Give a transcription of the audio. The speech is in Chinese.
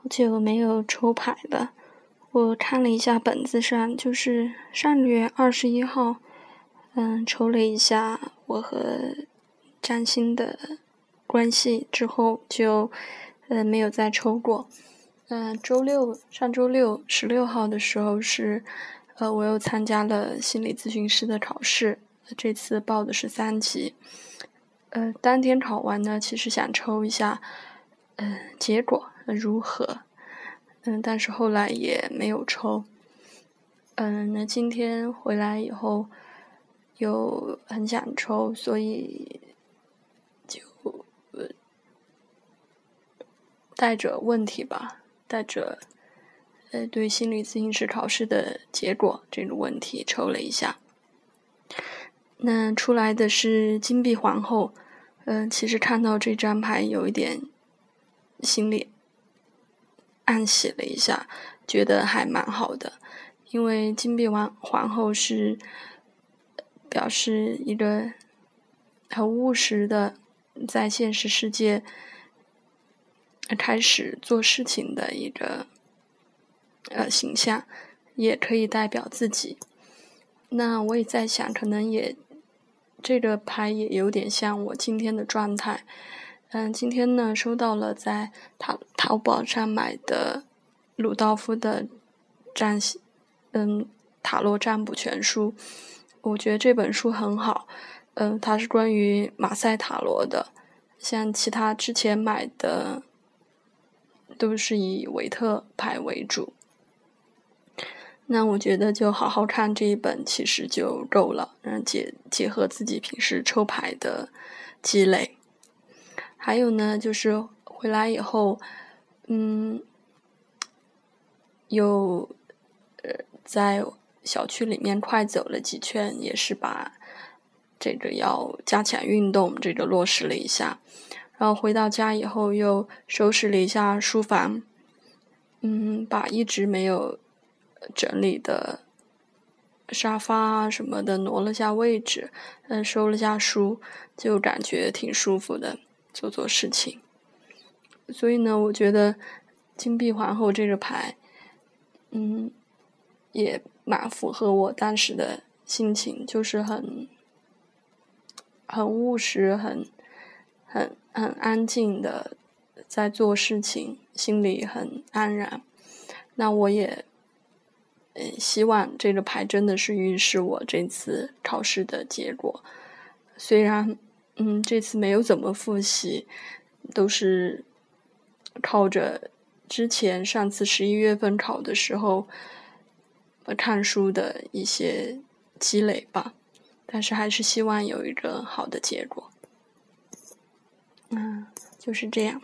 好久没有抽牌了。我看了一下本子上，就是上个月二十一号，嗯，抽了一下我和占星的关系之后，就呃没有再抽过。嗯，周六上周六十六号的时候是，呃，我又参加了心理咨询师的考试，这次报的是三级。呃，当天考完呢，其实想抽一下，结果如何？嗯，但是后来也没有抽。嗯，那今天回来以后又很想抽，所以就带着问题吧，带着呃对心理咨询师考试的结果这个问题抽了一下。那出来的是金币皇后。嗯，其实看到这张牌有一点心里。暗喜了一下，觉得还蛮好的，因为金币王皇后是表示一个很务实的，在现实世界开始做事情的一个呃形象，也可以代表自己。那我也在想，可能也这个牌也有点像我今天的状态。嗯，今天呢收到了在淘淘宝上买的鲁道夫的占嗯塔罗占卜全书，我觉得这本书很好。嗯，它是关于马赛塔罗的，像其他之前买的都是以维特牌为主。那我觉得就好好看这一本其实就够了，嗯，结结合自己平时抽牌的积累。还有呢，就是回来以后，嗯，又呃在小区里面快走了几圈，也是把这个要加强运动这个落实了一下。然后回到家以后，又收拾了一下书房，嗯，把一直没有整理的沙发啊什么的挪了下位置，嗯，收了下书，就感觉挺舒服的。做做事情，所以呢，我觉得金币皇后这个牌，嗯，也蛮符合我当时的心情，就是很很务实、很很很安静的在做事情，心里很安然。那我也嗯希望这个牌真的是预示我这次考试的结果，虽然。嗯，这次没有怎么复习，都是靠着之前上次十一月份考的时候看书的一些积累吧。但是还是希望有一个好的结果。嗯，就是这样。